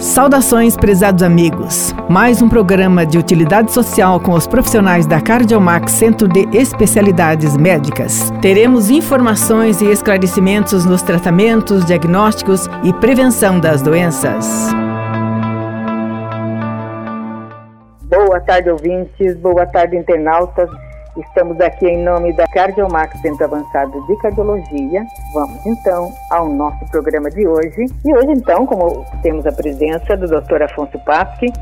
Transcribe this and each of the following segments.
Saudações, prezados amigos. Mais um programa de utilidade social com os profissionais da Cardiomax Centro de Especialidades Médicas. Teremos informações e esclarecimentos nos tratamentos, diagnósticos e prevenção das doenças. Boa tarde, ouvintes. Boa tarde, internautas. Estamos aqui em nome da Cardiomax Centro Avançado de Cardiologia. Vamos então ao nosso programa de hoje. E hoje então, como temos a presença do Dr. Afonso Papke,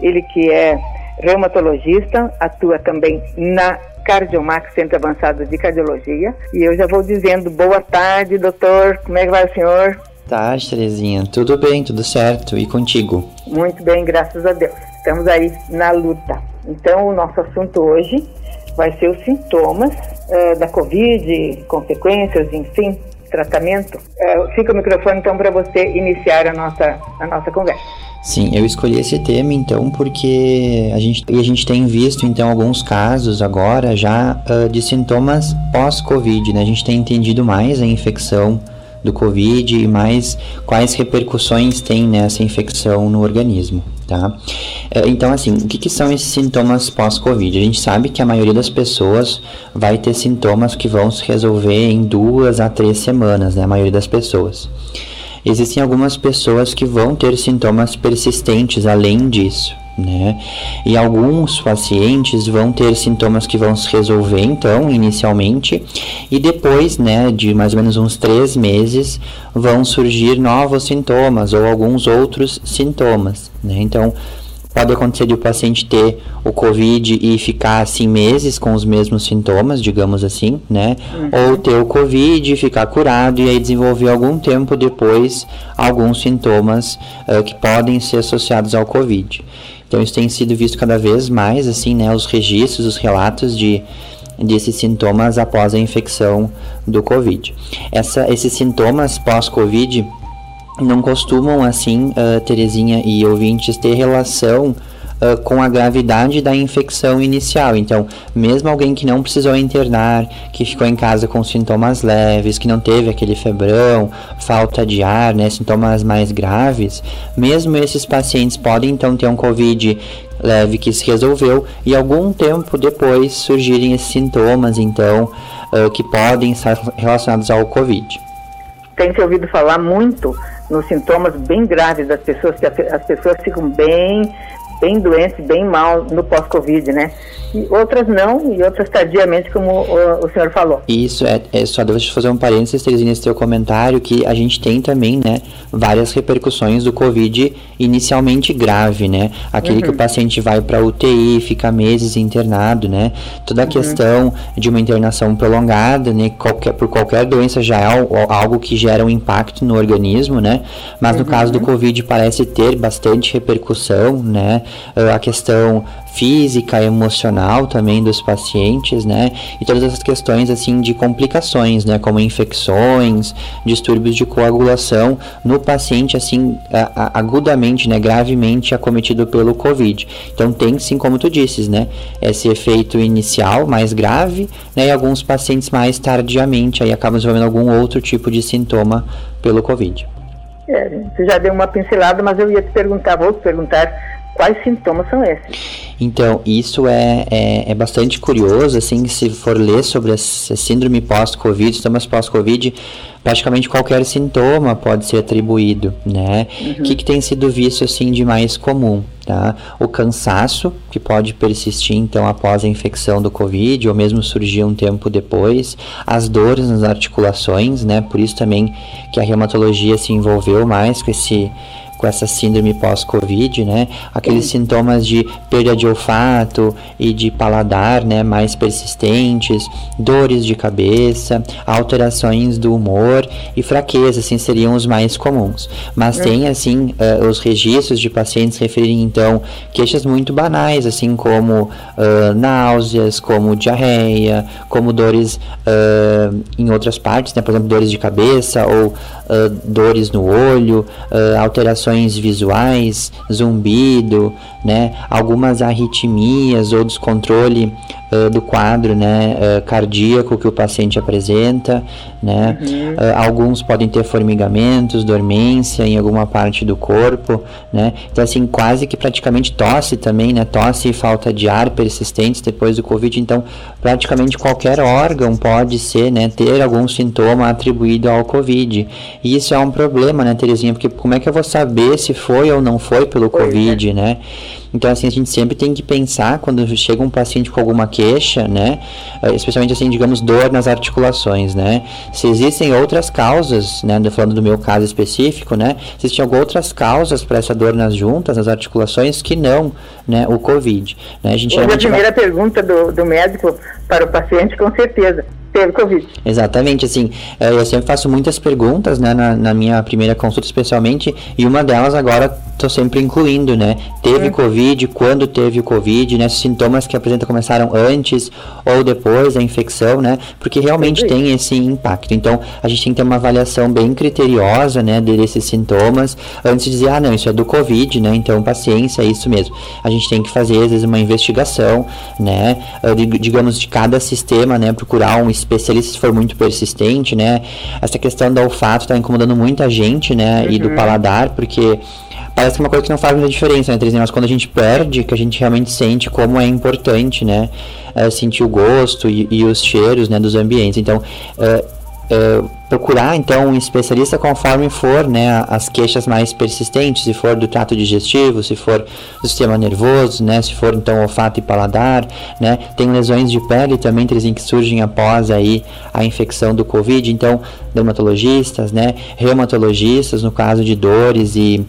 ele que é reumatologista, atua também na Cardiomax Centro Avançado de Cardiologia. E eu já vou dizendo boa tarde, doutor. Como é que vai o senhor? Tarde, Terezinha. Tudo bem, tudo certo. E contigo? Muito bem, graças a Deus. Estamos aí na luta. Então, o nosso assunto hoje vai ser os sintomas uh, da Covid, consequências, enfim, tratamento. Uh, fica o microfone então para você iniciar a nossa, a nossa conversa. Sim, eu escolhi esse tema então porque a gente, a gente tem visto então alguns casos agora já uh, de sintomas pós-Covid, né? A gente tem entendido mais a infecção do Covid e mais quais repercussões tem nessa infecção no organismo, tá? É, então, assim, o que, que são esses sintomas pós-Covid? A gente sabe que a maioria das pessoas vai ter sintomas que vão se resolver em duas a três semanas, né? A maioria das pessoas. Existem algumas pessoas que vão ter sintomas persistentes além disso, né? E alguns pacientes vão ter sintomas que vão se resolver, então, inicialmente, e depois, né, de mais ou menos uns três meses, vão surgir novos sintomas ou alguns outros sintomas, né? Então, pode acontecer de o paciente ter o COVID e ficar assim meses com os mesmos sintomas, digamos assim, né? Uhum. Ou ter o COVID e ficar curado e aí desenvolver algum tempo depois alguns sintomas uh, que podem ser associados ao COVID. Então isso tem sido visto cada vez mais, assim, né, os registros, os relatos de desses sintomas após a infecção do COVID. Essa, esses sintomas pós-COVID não costumam, assim, uh, Terezinha e ouvintes, ter relação uh, com a gravidade da infecção inicial. Então, mesmo alguém que não precisou internar, que ficou em casa com sintomas leves, que não teve aquele febrão, falta de ar, né, sintomas mais graves, mesmo esses pacientes podem então ter um COVID leve que se resolveu e algum tempo depois surgirem esses sintomas, então, uh, que podem estar relacionados ao COVID. Tem se ouvido falar muito nos sintomas bem graves das pessoas, que as pessoas ficam bem bem doentes, bem mal no pós-Covid, né? E outras não, e outras tardiamente, como o, o senhor falou. Isso, é, é só deixa eu fazer um parênteses, Terezinha, nesse teu comentário, que a gente tem também, né, várias repercussões do Covid inicialmente grave, né? Aquele uhum. que o uhum. paciente vai para UTI, fica meses internado, né? Toda a uhum. questão de uma internação prolongada, né? Qualquer, por qualquer doença já é algo que gera um impacto no organismo, né? Mas no caso do uhum. Covid parece ter bastante repercussão, né? Ah, a questão física, emocional também dos pacientes, né? E todas essas questões assim de complicações, né? Como infecções, distúrbios de coagulação no paciente assim agudamente, né? Gravemente acometido pelo COVID. Então tem sim, como tu disses, né? Esse efeito inicial mais grave, né? E alguns pacientes mais tardiamente aí acabam desenvolvendo algum outro tipo de sintoma pelo COVID. É, você já deu uma pincelada, mas eu ia te perguntar, vou te perguntar quais sintomas são esses? Então, isso é, é, é bastante curioso, assim, se for ler sobre a síndrome pós-Covid, sintomas pós-Covid, praticamente qualquer sintoma pode ser atribuído, né? O uhum. que, que tem sido visto, assim, de mais comum, tá? O cansaço, que pode persistir, então, após a infecção do Covid, ou mesmo surgir um tempo depois, as dores nas articulações, né? Por isso também que a reumatologia se envolveu mais com esse com essa síndrome pós-Covid, né? Aqueles sintomas de perda de olfato e de paladar, né? Mais persistentes, dores de cabeça, alterações do humor e fraqueza, assim, seriam os mais comuns. Mas é. tem, assim, uh, os registros de pacientes referirem, então, queixas muito banais, assim, como uh, náuseas, como diarreia, como dores uh, em outras partes, né? Por exemplo, dores de cabeça ou dores no olho, alterações alterações visuais, zumbido, né, algumas arritmias ou descontrole uh, do quadro, né, uh, cardíaco que o paciente apresenta, né, uhum. uh, alguns podem ter formigamentos, dormência em alguma parte do corpo, né, então assim quase que praticamente tosse também, né, tosse e falta de ar persistentes depois do covid, então praticamente qualquer órgão pode ser, né, ter algum sintoma atribuído ao covid, e isso é um problema, né, Terezinha, porque como é que eu vou saber se foi ou não foi pelo pois covid, é. né? Então, assim, a gente sempre tem que pensar quando chega um paciente com alguma queixa, né? Eh, especialmente, assim, digamos, dor nas articulações, né? Se existem outras causas, né? Falando do meu caso específico, né? Existem outras causas para essa dor nas juntas, nas articulações, que não, né? O COVID. Né? A, gente a primeira vai... pergunta do, do médico para o paciente, com certeza teve Covid. Exatamente, assim, eh, eu sempre faço muitas perguntas, né, na, na minha primeira consulta especialmente, e uma delas agora estou sempre incluindo, né, teve hum. Covid, quando teve o Covid, né, sintomas que apresenta começaram antes ou depois da infecção, né, porque realmente tem esse impacto. Então, a gente tem que ter uma avaliação bem criteriosa, né, desses sintomas, antes de dizer, ah, não, isso é do Covid, né, então paciência, é isso mesmo. A gente tem que fazer, às vezes, uma investigação, né, digamos, de cada sistema, né, procurar um especialista se for muito persistente, né? Essa questão do olfato está incomodando muita gente, né? Uhum. E do uhum. paladar, porque que é uma coisa que não faz muita diferença, né, Terezinha? Mas quando a gente perde, que a gente realmente sente como é importante, né? É, sentir o gosto e, e, os cheiros, né, dos ambientes. Então, é, é, procurar então um especialista conforme for né, as queixas mais persistentes, se for do trato digestivo, se for do sistema nervoso, né, se for então olfato e paladar, né, tem lesões de pele também Terezinha, que surgem após aí a infecção do Covid, então dermatologistas, né, reumatologistas no caso de dores e,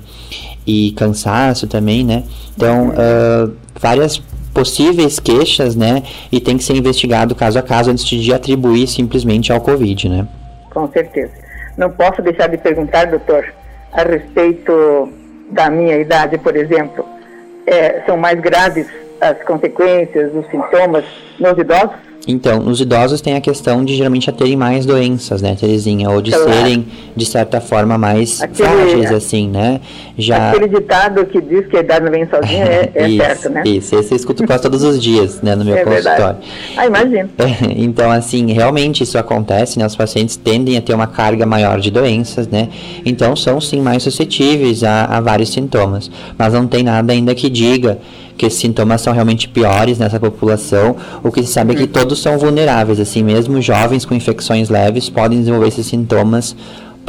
e cansaço também, né, então uh, várias possíveis queixas, né? E tem que ser investigado caso a caso antes de atribuir simplesmente ao Covid, né? Com certeza. Não posso deixar de perguntar, doutor, a respeito da minha idade, por exemplo. É, são mais graves as consequências, os sintomas nos idosos? Então, nos idosos tem a questão de geralmente terem mais doenças, né, Terezinha? Ou de claro. serem, de certa forma, mais aquele, frágeis, assim, né? Já... Aquele ditado que diz que a idade não vem sozinha é, é isso, certo, né? Isso, esse eu escuto quase todos os dias, né, no meu é consultório. Verdade. Ah, imagino. então, assim, realmente isso acontece, né? Os pacientes tendem a ter uma carga maior de doenças, né? Então, são sim mais suscetíveis a, a vários sintomas. Mas não tem nada ainda que diga que esses sintomas são realmente piores nessa população. O que se sabe é que uhum. todos são vulneráveis, assim, mesmo jovens com infecções leves podem desenvolver esses sintomas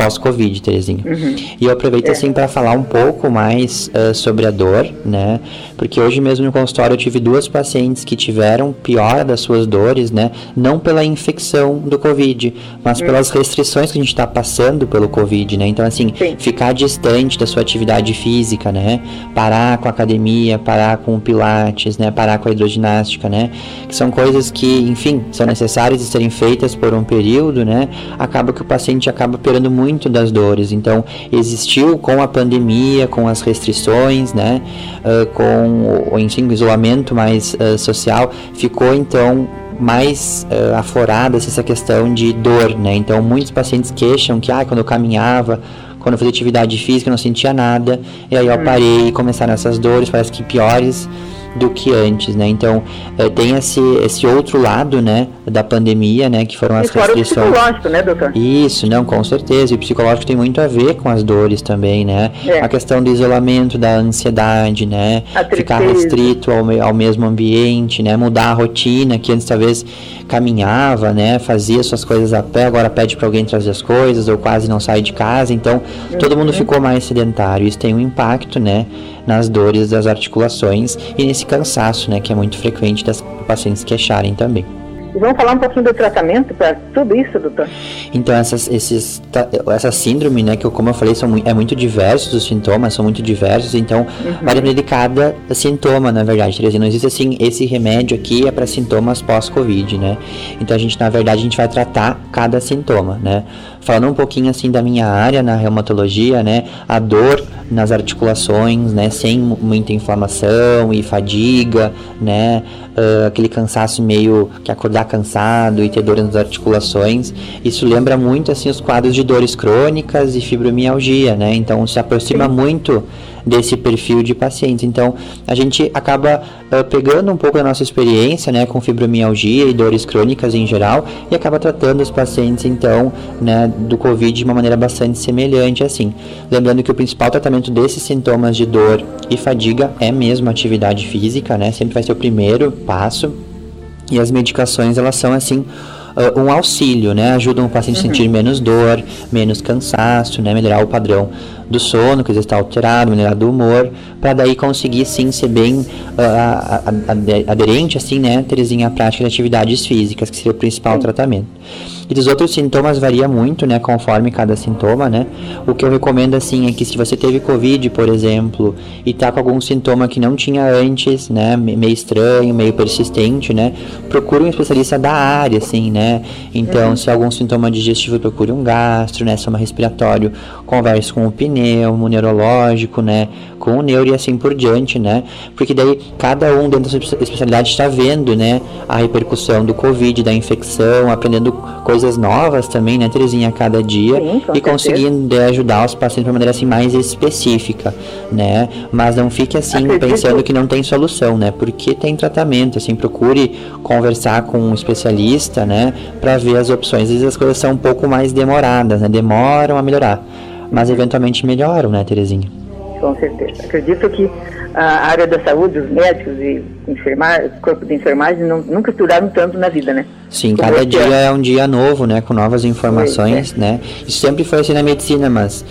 pós-Covid, Terezinha. Uhum. E eu aproveito é. assim para falar um pouco mais uh, sobre a dor, né? Porque hoje mesmo no consultório eu tive duas pacientes que tiveram piora das suas dores, né? Não pela infecção do Covid, mas uhum. pelas restrições que a gente está passando pelo Covid, né? Então assim, Sim. ficar distante da sua atividade física, né? Parar com a academia, parar com o pilates, né? Parar com a hidroginástica, né? Que são coisas que, enfim, são necessárias de serem feitas por um período, né? Acaba que o paciente acaba perdendo muito muito das dores. Então, existiu com a pandemia, com as restrições, né, uh, com o, enfim, o isolamento mais uh, social, ficou então mais uh, aflorada essa questão de dor, né? Então, muitos pacientes queixam que, ah, quando eu caminhava, quando eu fazia atividade física, eu não sentia nada, e aí eu hum. parei e começaram essas dores, parece que piores do que antes, né? Então é, tem esse, esse outro lado, né, da pandemia, né, que foram as e restrições. O psicológico, né, doutor? Isso, não, com certeza. E o psicológico tem muito a ver com as dores também, né? É. A questão do isolamento, da ansiedade, né? Ficar restrito ao, ao mesmo ambiente, né? Mudar a rotina, que antes talvez caminhava, né? Fazia suas coisas a pé, agora pede para alguém trazer as coisas ou quase não sai de casa. Então, uhum. todo mundo uhum. ficou mais sedentário. Isso tem um impacto, né? Nas dores das articulações e nesse cansaço, né? Que é muito frequente das pacientes queixarem também. E vamos falar um pouquinho do tratamento para tudo isso, doutor? Então, essas, esses, essa síndrome, né, que eu, como eu falei, são, é muito diversos os sintomas, são muito diversos, então uhum. vai depender de cada sintoma, na verdade, Terezinha. Não existe assim, esse remédio aqui é para sintomas pós-Covid, né? Então, a gente, na verdade, a gente vai tratar cada sintoma, né? Falando um pouquinho assim da minha área na reumatologia, né, a dor nas articulações, né, sem muita inflamação e fadiga, né, uh, aquele cansaço meio que acordar cansado e ter dor nas articulações, isso lembra muito assim os quadros de dores crônicas e fibromialgia, né, então se aproxima Sim. muito desse perfil de pacientes. Então, a gente acaba uh, pegando um pouco da nossa experiência, né, com fibromialgia e dores crônicas em geral, e acaba tratando os pacientes, então, né, do COVID de uma maneira bastante semelhante, assim. Lembrando que o principal tratamento desses sintomas de dor e fadiga é mesmo a atividade física, né, sempre vai ser o primeiro passo. E as medicações, elas são, assim, uh, um auxílio, né? Ajudam o paciente uhum. a sentir menos dor, menos cansaço, né? Melhorar o padrão do sono, que às vezes está alterado, melhorar do humor, para daí conseguir sim ser bem uh, aderente, assim, né, Terezinha, à prática de atividades físicas, que seria o principal sim. tratamento. E dos outros sintomas varia muito, né, conforme cada sintoma, né? O que eu recomendo assim é que se você teve COVID, por exemplo, e tá com algum sintoma que não tinha antes, né, meio estranho, meio persistente, né, procure um especialista da área, assim, né? Então, uhum. se algum sintoma digestivo, procure um gastro, né, soma respiratório, converse com o pneumo, neurológico, né, com o neuro e assim por diante, né? Porque daí cada um dentro da sua especialidade está vendo, né, a repercussão do COVID, da infecção, aprendendo coisas novas também, né, Terezinha, a cada dia Sim, e conseguindo ajudar os pacientes de uma maneira assim mais específica, né? Mas não fique assim Acredito. pensando que não tem solução, né? Porque tem tratamento, assim, procure conversar com um especialista, né, para ver as opções. Às vezes as coisas são um pouco mais demoradas, né? Demoram a melhorar, mas eventualmente melhoram, né, Terezinha? Com certeza. Acredito que a área da saúde, os médicos e enfermar, corpo de enfermagem não, nunca estudaram tanto na vida, né? Sim, Como cada dia é. é um dia novo, né? Com novas informações, é. né? Isso sempre foi assim na medicina, mas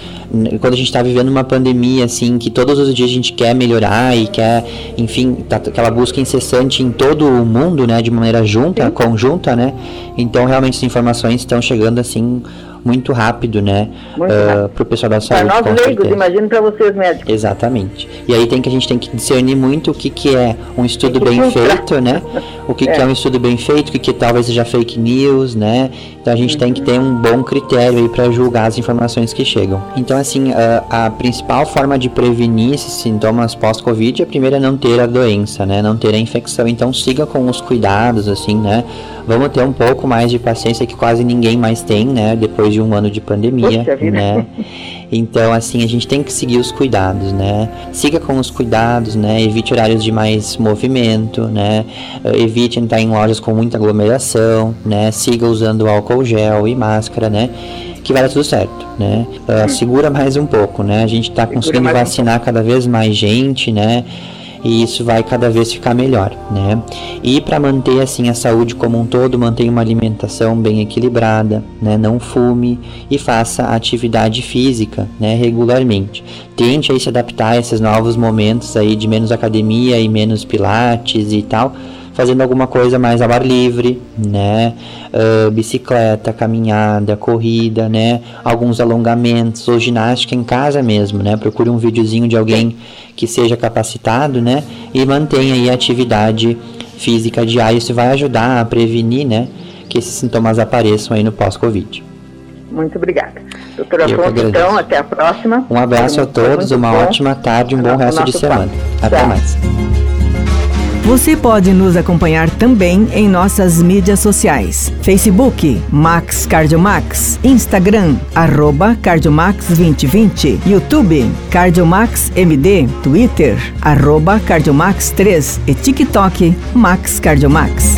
quando a gente está vivendo uma pandemia, assim, que todos os dias a gente quer melhorar e quer, enfim, tá, aquela busca incessante em todo o mundo, né? De maneira junta, Sim. conjunta, né? Então, realmente, as informações estão chegando, assim, muito rápido, né? Uh, para o pessoal da saúde. Para nós leigos, imagino para vocês médicos. Exatamente. E aí tem que a gente tem que discernir muito o que, que é um estudo bem feito, né? O que é. que é um estudo bem feito, o que, que talvez seja fake news, né? Então a gente tem que ter um bom critério aí para julgar as informações que chegam. Então assim, a, a principal forma de prevenir esses sintomas pós-Covid, a primeira é não ter a doença, né? Não ter a infecção. Então siga com os cuidados, assim, né? Vamos ter um pouco mais de paciência que quase ninguém mais tem, né? Depois de um ano de pandemia, né? Então, assim, a gente tem que seguir os cuidados, né? Siga com os cuidados, né? Evite horários de mais movimento, né? Eh, evite entrar em lojas com muita aglomeração, né? Siga usando álcool gel e máscara, né? que vai dar tudo certo, né? Uh, segura mais um pouco, né? A gente está conseguindo vacinar cada vez mais gente, né? E isso vai cada vez ficar melhor, né? E para manter assim a saúde como um todo, mantenha uma alimentação bem equilibrada, né? Não fume e faça atividade física, né? Regularmente. Tente aí se adaptar a esses novos momentos aí de menos academia e menos pilates e tal fazendo alguma coisa mais ao ar livre, né? Uh, bicicleta, caminhada, corrida, né? Alguns alongamentos ou ginástica em casa mesmo, né? Procure um videozinho de alguém que seja capacitado, né? E mantenha aí a atividade física diária. Isso vai ajudar a prevenir, né? Que esses sintomas apareçam aí no pós-Covid. Muito obrigada. Doutora Afonso, então, até a próxima. Um abraço a todos, uma bom. ótima tarde, um bom resto de semana. Até Tchau. mais. Você pode nos acompanhar também em nossas mídias sociais: Facebook Max Cardiomax, Instagram arroba Cardiomax 2020, YouTube Cardiomax MD, Twitter arroba Cardiomax 3 e TikTok Max Cardiomax.